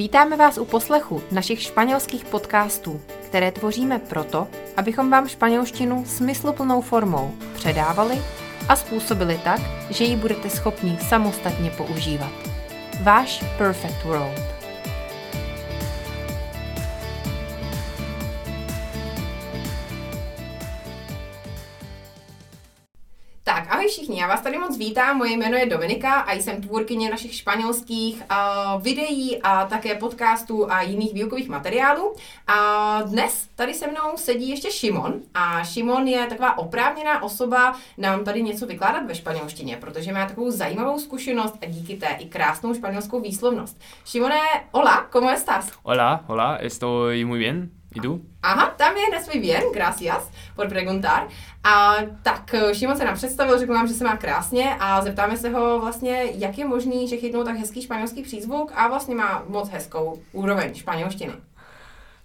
Vítáme vás u poslechu našich španělských podcastů, které tvoříme proto, abychom vám španělštinu smysluplnou formou předávali a způsobili tak, že ji budete schopni samostatně používat. Váš Perfect World. Všichni, já vás tady moc vítám, moje jméno je Dominika a jsem tvůrkyně našich španělských uh, videí a také podcastů a jiných výukových materiálů. A dnes tady se mnou sedí ještě Šimon a Šimon je taková oprávněná osoba nám tady něco vykládat ve španělštině, protože má takovou zajímavou zkušenost a díky té i krásnou španělskou výslovnost. Šimone, hola, ¿cómo estás? Hola, hola, estoy muy bien. ¿Y tú? Aha, también estoy bien, gracias por preguntar. A tak Šimon se nám představil, řekl nám, že se má krásně a zeptáme se ho vlastně, jak je možný, že chytnul tak hezký španělský přízvuk a vlastně má moc hezkou úroveň španělštiny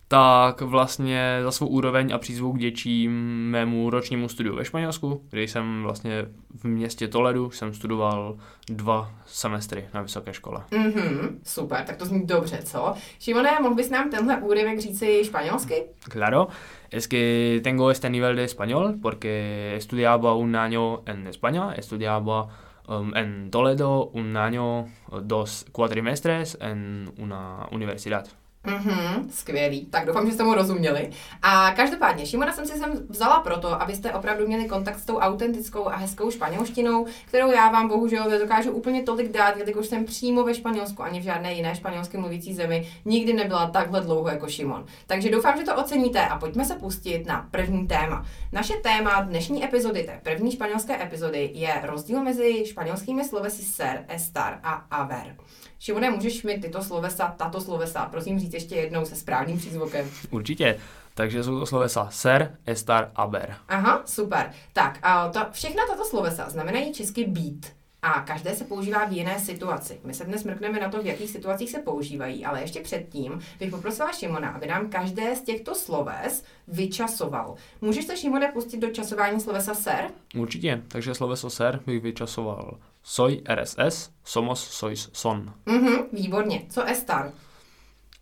tak vlastně za svou úroveň a přízvuk děčím mému ročnímu studiu ve Španělsku, kde jsem vlastně v městě Toledu jsem studoval dva semestry na vysoké škole. Mm-hmm, super, tak to zní dobře, co? Šimone, mohl bys nám tenhle úryvek říci španělsky? Claro, es que tengo este nivel de español porque estudiaba un año en España, estudiaba um, en Toledo un año, dos cuatrimestres en una universidad. Mhm, skvělý. Tak doufám, že jste mu rozuměli. A každopádně, Šimona jsem si sem vzala proto, abyste opravdu měli kontakt s tou autentickou a hezkou španělštinou, kterou já vám bohužel nedokážu úplně tolik dát, jelikož jsem přímo ve Španělsku ani v žádné jiné španělsky mluvící zemi nikdy nebyla takhle dlouho jako Šimon. Takže doufám, že to oceníte a pojďme se pustit na první téma. Naše téma dnešní epizody, té první španělské epizody, je rozdíl mezi španělskými slovesy ser, estar a aver. Šimone, můžeš mi tyto slovesa, tato slovesa, prosím říct ještě jednou se správným přízvukem. Určitě. Takže jsou to slovesa ser, estar, aber. Aha, super. Tak, a to, všechna tato slovesa znamenají česky být. A každé se používá v jiné situaci. My se dnes mrkneme na to, v jakých situacích se používají, ale ještě předtím bych poprosila Šimona, aby nám každé z těchto sloves vyčasoval. Můžeš se, Šimone, pustit do časování slovesa ser? Určitě, takže sloveso ser bych vyčasoval. Soy RSS, somos, sois, son. Mhm, výborně. Co estar?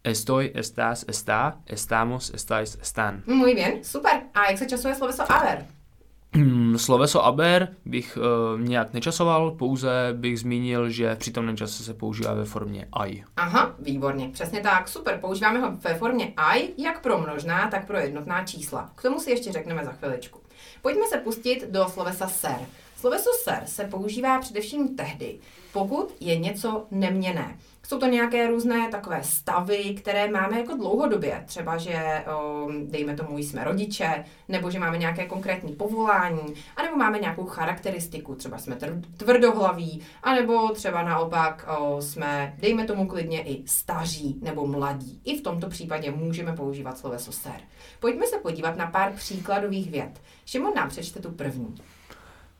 Estoy, estás, está, estamos, estáis, están. Muy bien, super. A jak se časuje sloveso aver? Sloveso aber bych uh, nějak nečasoval, pouze bych zmínil, že v přítomném čase se používá ve formě I. Aha, výborně, přesně tak, super. Používáme ho ve formě I, jak pro množná, tak pro jednotná čísla. K tomu si ještě řekneme za chviličku. Pojďme se pustit do slovesa ser. Sloveso ser se používá především tehdy, pokud je něco neměné. Jsou to nějaké různé takové stavy, které máme jako dlouhodobě. Třeba, že dejme tomu, jsme rodiče, nebo že máme nějaké konkrétní povolání, anebo máme nějakou charakteristiku, třeba jsme tvrdohlaví, anebo třeba naopak jsme, dejme tomu klidně i staří nebo mladí. I v tomto případě můžeme používat sloveso ser. Pojďme se podívat na pár příkladových vět. Šimon nám přečte tu první.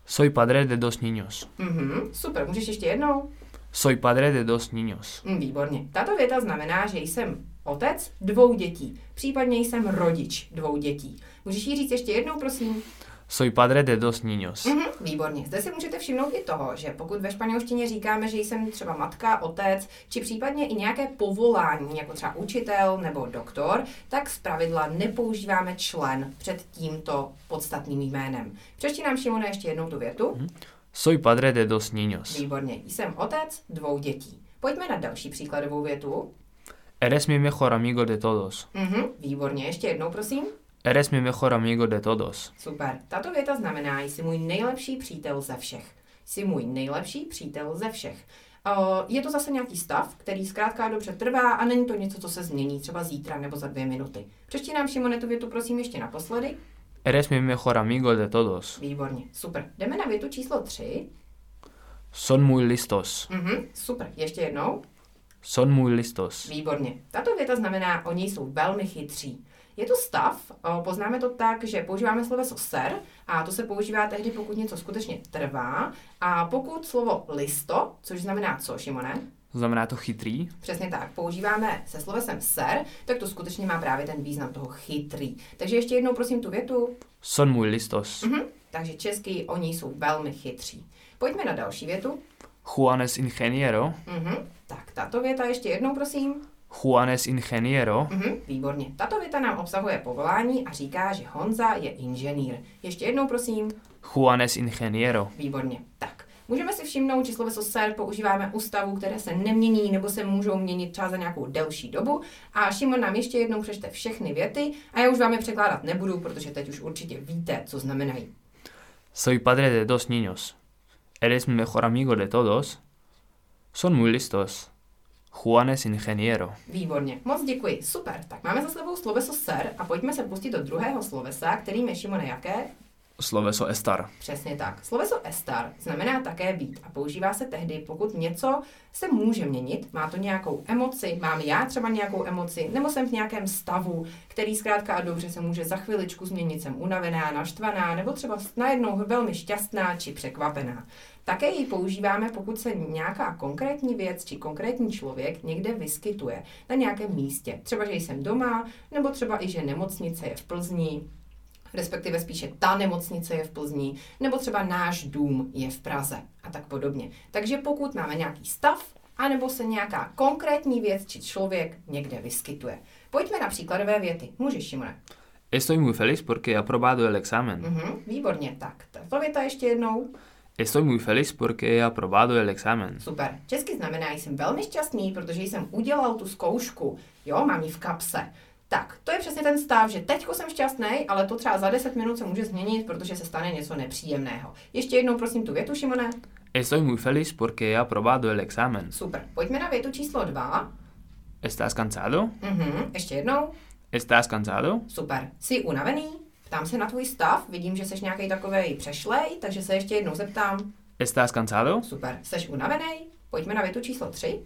Soy padre de dos niños. Mm-hmm, super, můžeš ještě jednou? Soy padre de dos niños. Mm, výborně. Tato věta znamená, že jsem otec dvou dětí, případně jsem rodič dvou dětí. Můžeš ji říct ještě jednou, prosím? Soy padre de dos niños. Mm-hmm, výborně. Zde si můžete všimnout i toho, že pokud ve španělštině říkáme, že jsem třeba matka, otec, či případně i nějaké povolání, jako třeba učitel nebo doktor, tak z pravidla nepoužíváme člen před tímto podstatným jménem. Přečti nám, Šimone, ještě jednou tu větu. Mm-hmm. Soy padre de dos niños. Výborně. Jsem otec dvou dětí. Pojďme na další příkladovou větu. Eres mi mejor amigo de todos. Mhm, výborně. Ještě jednou, prosím. Eres mi mejor amigo de todos. Super. Tato věta znamená, jsi můj nejlepší přítel ze všech. Jsi můj nejlepší přítel ze všech. Je to zase nějaký stav, který zkrátka dobře trvá a není to něco, co se změní třeba zítra nebo za dvě minuty. Přečti nám, Šimone, tu větu prosím ještě naposledy. Eres mi mejor amigo de todos. Výborně, super. Jdeme na větu číslo 3. Son muy listos. Mhm, super. Ještě jednou. Son muy listos. Výborně. Tato věta znamená, oni jsou velmi chytří. Je to stav, poznáme to tak, že používáme sloveso ser a to se používá tehdy, pokud něco skutečně trvá a pokud slovo listo, což znamená co, Šimone? Znamená to chytrý? Přesně tak. Používáme se slovesem ser, tak to skutečně má právě ten význam toho chytrý. Takže ještě jednou prosím tu větu. Son muy listos. Mhm. Takže česky oni jsou velmi chytří. Pojďme na další větu. Juan es ingeniero. Mhm. Tak tato věta ještě jednou prosím. Juan es ingeniero. Mhm, výborně. Tato věta nám obsahuje povolání a říká, že Honza je inženýr. Ještě jednou, prosím. Juan es ingeniero. Výborně. Tak. Můžeme si všimnout, že sloveso ser používáme u stavů, které se nemění nebo se můžou měnit třeba za nějakou delší dobu. A Šimon nám ještě jednou přečte všechny věty a já už vám je překládat nebudu, protože teď už určitě víte, co znamenají. Soy padre de dos niños. Eres mi mejor amigo de todos. Son muy listos. Juan es ingeniero. Výborně, moc děkuji, super. Tak máme za sebou sloveso ser a pojďme se pustit do druhého slovesa, kterým je Šimone jaké? Sloveso estar. Přesně tak. Sloveso estar znamená také být a používá se tehdy, pokud něco se může měnit, má to nějakou emoci, mám já třeba nějakou emoci, nebo jsem v nějakém stavu, který zkrátka a dobře se může za chviličku změnit, jsem unavená, naštvaná, nebo třeba najednou velmi šťastná či překvapená. Také ji používáme, pokud se nějaká konkrétní věc či konkrétní člověk někde vyskytuje na nějakém místě. Třeba, že jsem doma, nebo třeba i, že nemocnice je v Plzni, respektive spíše ta nemocnice je v Plzni, nebo třeba náš dům je v Praze a tak podobně. Takže pokud máme nějaký stav, anebo se nějaká konkrétní věc či člověk někde vyskytuje. Pojďme na příkladové věty. Můžeš, Šimone. Estoy muy feliz porque he aprobado el examen. Mhm, výborně, tak. Tato věta ještě jednou. Estoy muy feliz porque he aprobado el examen. Super. Česky znamená, jsem velmi šťastný, protože jsem udělal tu zkoušku. Jo, mám ji v kapse. Tak, to je přesně ten stav, že teďko jsem šťastný, ale to třeba za 10 minut se může změnit, protože se stane něco nepříjemného. Ještě jednou prosím tu větu, Šimone. Estoy muy feliz porque he aprobado el examen. Super. Pojďme na větu číslo 2. ¿Estás cansado? Mhm, ještě jednou. ¿Estás cansado? Super. Jsi unavený? Ptám se na tvůj stav, vidím, že jsi nějaký takový přešlej, takže se ještě jednou zeptám. ¿Estás cansado? Super. Jsi unavený? Pojďme na větu číslo 3.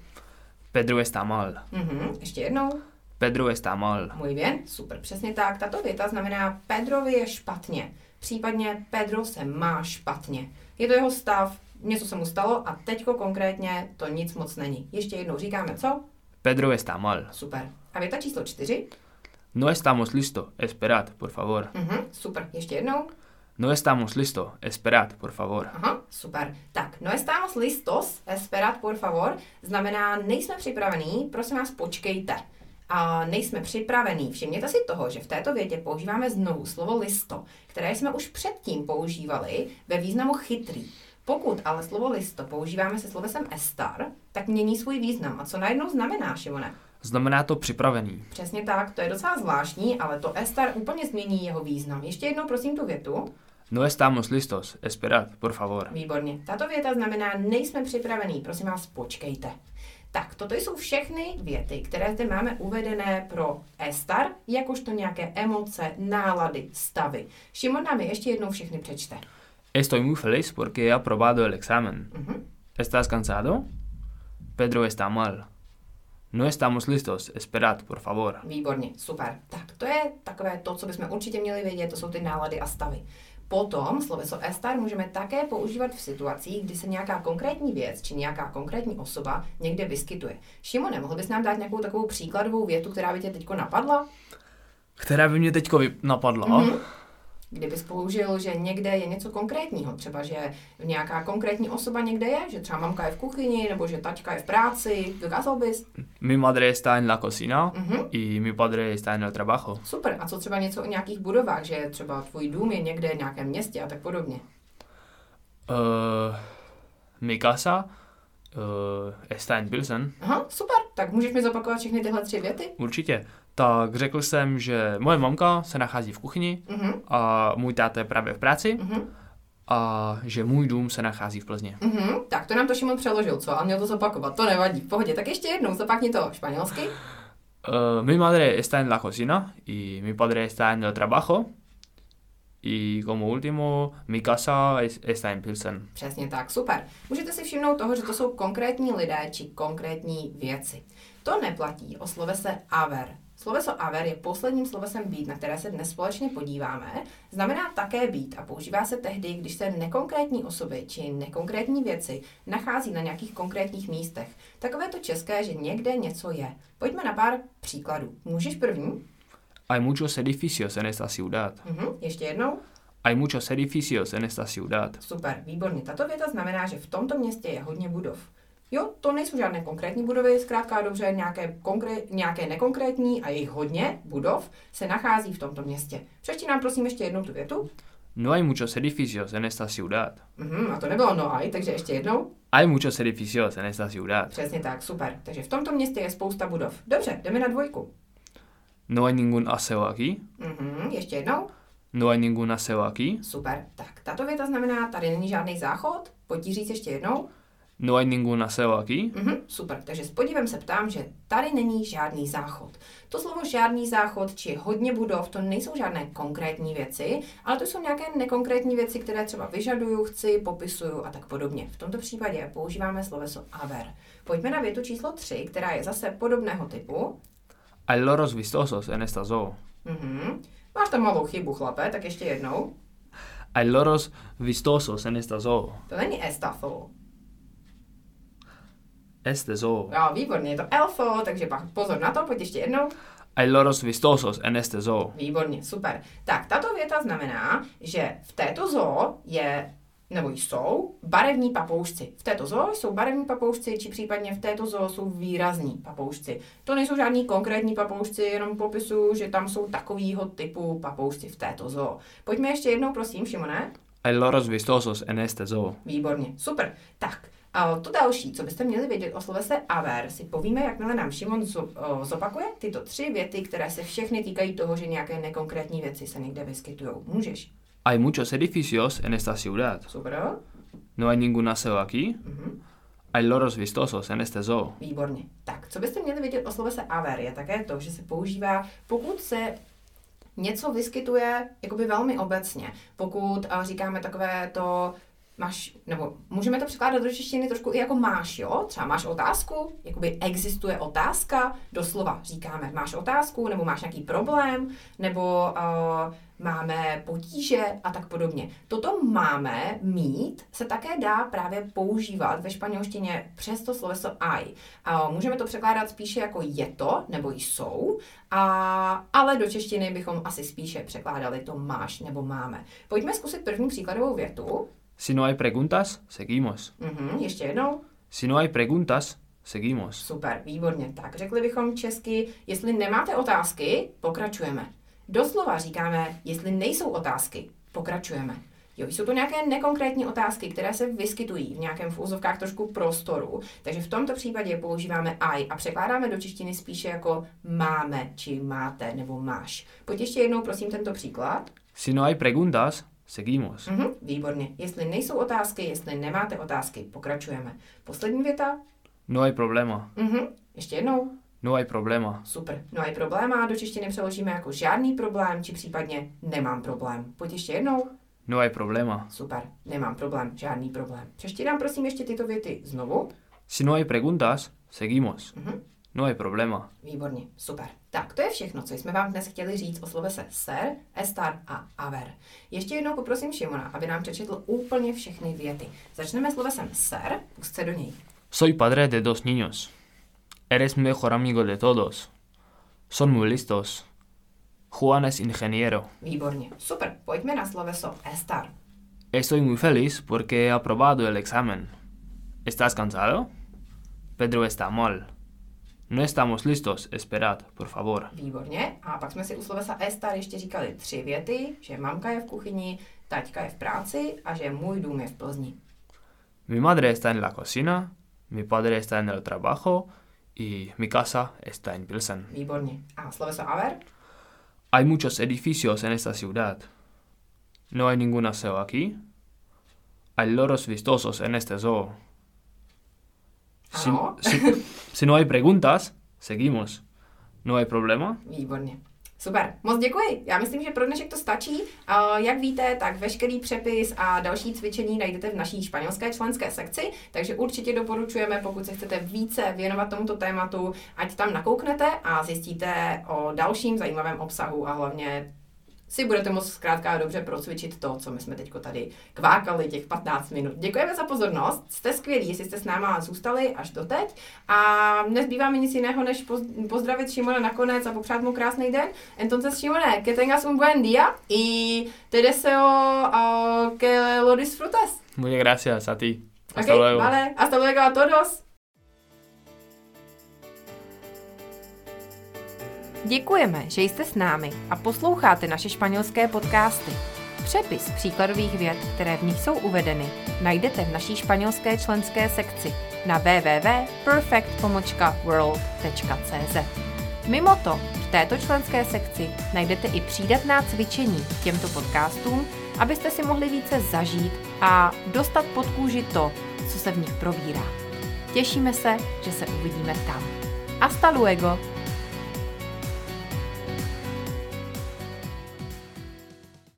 Pedro está mal. Mhm, ještě jednou. Pedro está mal. Můj věn, super, přesně tak. Tato věta znamená Pedrovi je špatně. Případně Pedro se má špatně. Je to jeho stav, něco se mu stalo a teďko konkrétně to nic moc není. Ještě jednou říkáme co? Pedro está mal. Super. A věta číslo čtyři? No estamos listo. Esperad, por favor. Mhm, super. Ještě jednou? No estamos listo. Esperad, por favor. Aha, super. Tak, no estamos listos, esperad por favor, znamená nejsme připravení, prosím vás počkejte. A nejsme připravení. Všimněte si toho, že v této větě používáme znovu slovo listo, které jsme už předtím používali ve významu chytrý. Pokud ale slovo listo používáme se slovesem estar, tak mění svůj význam. A co najednou znamená, Šimone? Znamená to připravený. Přesně tak, to je docela zvláštní, ale to estar úplně změní jeho význam. Ještě jednou prosím tu větu. No estamos listos. Esperad, por favor. Výborně. Tato věta znamená nejsme připravení, prosím vás, počkejte. Tak, toto jsou všechny věty, které zde máme uvedené pro estar, jakožto nějaké emoce, nálady, stavy. Šimon nám je ještě jednou všechny přečte. Estoy muy feliz porque he aprobado el examen. Mhm. ¿Estás cansado? Pedro está mal. No estamos listos. Esperad, por favor. Výborně, super. Tak, to je takové to, co bychom určitě měli vědět, to jsou ty nálady a stavy. Potom sloveso estar můžeme také používat v situacích, kdy se nějaká konkrétní věc či nějaká konkrétní osoba někde vyskytuje. Šimone, mohl bys nám dát nějakou takovou příkladovou větu, která by tě teďko napadla? Která by mě teďko vy- napadla? Mhm. Kdybys použil, že někde je něco konkrétního, třeba že nějaká konkrétní osoba někde je, že třeba mamka je v kuchyni, nebo že taťka je v práci, dokázal bys? Mi madre está en la cocina Mhm. y mi padre está en el trabajo. Super. A co třeba něco o nějakých budovách, že třeba tvůj dům je někde v nějakém městě a tak podobně? Uh, mi casa uh, está en Pilsen. Aha, super. Tak můžeš mi zopakovat všechny tyhle tři věty? Určitě. Tak řekl jsem, že moje mamka se nachází v kuchyni Mhm, a můj táta je právě v práci mhm, a že můj dům se nachází v Plzně. mhm. Tak to nám to Šimon přeložil, co? A měl to zopakovat. To nevadí. V pohodě. Tak ještě jednou, zopakni to španělsky. Uh, mi madre está en la cocina y mi padre está en el trabajo. Y como último, mi casa es- está en Pilsen. Přesně tak, super. Můžete si všimnout toho, že to jsou konkrétní lidé či konkrétní věci. To neplatí o slovese aver. Sloveso aver je posledním slovesem být, na které se dnes společně podíváme. Znamená také být a používá se tehdy, když se nekonkrétní osoby či nekonkrétní věci nachází na nějakých konkrétních místech. Takové to české, že někde něco je. Pojďme na pár příkladů. Můžeš první? Hay muchos edificios en esta ciudad. Mhm, ještě jednou. Hay muchos edificios en esta ciudad. Super, výborně. Tato věta znamená, že v tomto městě je hodně budov. Jo, to nejsou žádné konkrétní budovy, zkrátka dobře, nějaké, konkré- nějaké nekonkrétní a jejich hodně budov se nachází v tomto městě. Přečti nám prosím ještě jednou tu větu. No hay muchos edificios en esta ciudad. Mhm, a to nebylo no aj, takže ještě jednou. Hay muchos edificios en esta ciudad. Přesně tak, super. Takže v tomto městě je spousta budov. Dobře, jdeme na dvojku. No hay ningún aseo aquí. Mhm, ještě jednou. No hay ningún aseo aquí. Super. Tak, tato věta znamená, tady není žádný záchod. Pojď říct ještě jednou. No hay ningún aseo aquí. Mhm, super. Takže s podívem se ptám, že tady není žádný záchod. To slovo žádný záchod či hodně budov, to nejsou žádné konkrétní věci, ale to jsou nějaké nekonkrétní věci, které třeba vyžaduju, chci, popisuju a tak podobně. V tomto případě používáme sloveso aver. Pojďme na větu číslo 3, která je zase podobného typu. Hay loros vistosos en esta zoo. Mhm. Máš tam malou chybu, chlape, tak ještě jednou. Hay loros vistosos en esta zoo. To není estafo. Este zoo. Jo, výborně, je to elfo, takže pak pozor na to, pojď ještě jednou. Hay loros vistosos en este zoo. Výborně, super. Tak, tato věta znamená, že v této zoo je nebo jsou barevní papoušci. V této zoo jsou barevní papoušci, či případně v této zoo jsou výrazní papoušci. To nejsou žádní konkrétní papoušci, jenom popisuju, že tam jsou takovýho typu papoušci v této zoo. Pojďme ještě jednou, prosím, Šimone. Hay loros vistosos en este zoo. Výborně, super. Tak, a to další, co byste měli vědět o slovese aver, si povíme, jakmile nám Šimon zopakuje tyto tři věty, které se všechny týkají toho, že nějaké nekonkrétní věci se někde vyskytují. Můžeš. Hay muchos edificios en esta ciudad. Super. No hay ningún aseo aquí. Mhm. Hay loros vistosos en este zoo. Výborně. Tak, co byste měli vědět o slovese aver, je také to, že se používá, pokud se něco vyskytuje jakoby velmi obecně. Pokud a říkáme takové to, máš, nebo můžeme to překládat do češtiny trošku i jako máš, jo? Třeba máš otázku, jakoby existuje otázka, doslova říkáme máš otázku, nebo máš nějaký problém, nebo uh, máme potíže a tak podobně. Toto máme mít se také dá právě používat ve španělštině přes to sloveso I. A můžeme to překládat spíše jako je to nebo jsou, a, ale do češtiny bychom asi spíše překládali to máš nebo máme. Pojďme zkusit první příkladovou větu. Si no hay preguntas, seguimos. Mhm, ještě jednou. Si no hay preguntas, seguimos. Super, výborně. Tak řekli bychom česky, jestli nemáte otázky, pokračujeme. Doslova říkáme, jestli nejsou otázky, pokračujeme. Jo, jsou to nějaké nekonkrétní otázky, které se vyskytují v nějakém v úzovkách trošku prostoru, takže v tomto případě používáme I a překládáme do češtiny spíše jako máme, či máte, nebo máš. Pojď ještě jednou, prosím, tento příklad. Si no hay preguntas, seguimos. Mhm, výborně. Jestli nejsou otázky, jestli nemáte otázky, pokračujeme. Poslední věta. No hay problema. Mhm, ještě jednou. No hay problema. Super. No a i probléma do češtiny přeložíme jako žádný problém, či případně nemám problém. Pojď ještě jednou. No hay problema. Super. Nemám problém, žádný problém. Přečti nám prosím ještě tyto věty znovu. Si no hay preguntas, seguimos. Mhm. No hay problema. Výborně, super. Tak, to je všechno, co jsme vám dnes chtěli říct o slovese ser, estar a aver. Ještě jednou poprosím Šimona, aby nám přečetl úplně všechny věty. Začneme slovesem ser, pusťte do něj. Soy padre de dos niños. Eres mejor amigo de todos. Son muy listos. Juan es ingeniero. Výborně, super. Pojďme na sloveso estar. Estoy muy feliz porque he aprobado el examen. ¿Estás cansado? Pedro está mal. No estamos listos. Esperad, por favor. Výborně. A pak jsme si u slovesa estar ještě říkali tři věty, že mamka je v kuchyni, taťka je v práci a že můj dům je v Plzni. Mi madre está en la cocina, mi padre está en el trabajo y mi casa está en Pilsen. Výborně. A sloveso aver? Hay muchos edificios en esta ciudad. No hay ningún aseo aquí. Hay loros vistosos en este zoo. Si, si- si no hay preguntas, seguimos. No hay problema. Výborně. Super, moc děkuji. Já myslím, že pro dnešek to stačí. A Jak víte, tak veškerý přepis a další cvičení najdete v naší španělské členské sekci, takže určitě doporučujeme, pokud se chcete více věnovat tomuto tématu, ať tam nakouknete a zjistíte o dalším zajímavém obsahu a hlavně si budete moct zkrátka a dobře procvičit to, co my jsme teď tady kvákali těch 15 minut. Děkujeme za pozornost, jste skvělí, jestli jste s náma zůstali až do teď a nezbývá mi nic jiného, než poz- pozdravit Šimona nakonec a popřát mu krásný den. Entonces, Šimone, que tengas un buen día y te deseo uh, que lo disfrutes. Muchas gracias a ti. Hasta luego. vale, hasta luego a todos. Děkujeme, že jste s námi a posloucháte naše španělské podcasty. Přepis příkladových vět, které v nich jsou uvedeny, najdete v naší španělské členské sekci na www.perfect.world.cz. Mimo to, v této členské sekci najdete i přídatná cvičení k těmto podcastům, abyste si mohli více zažít a dostat pod kůži to, co se v nich probírá. Těšíme se, že se uvidíme tam. Hasta luego!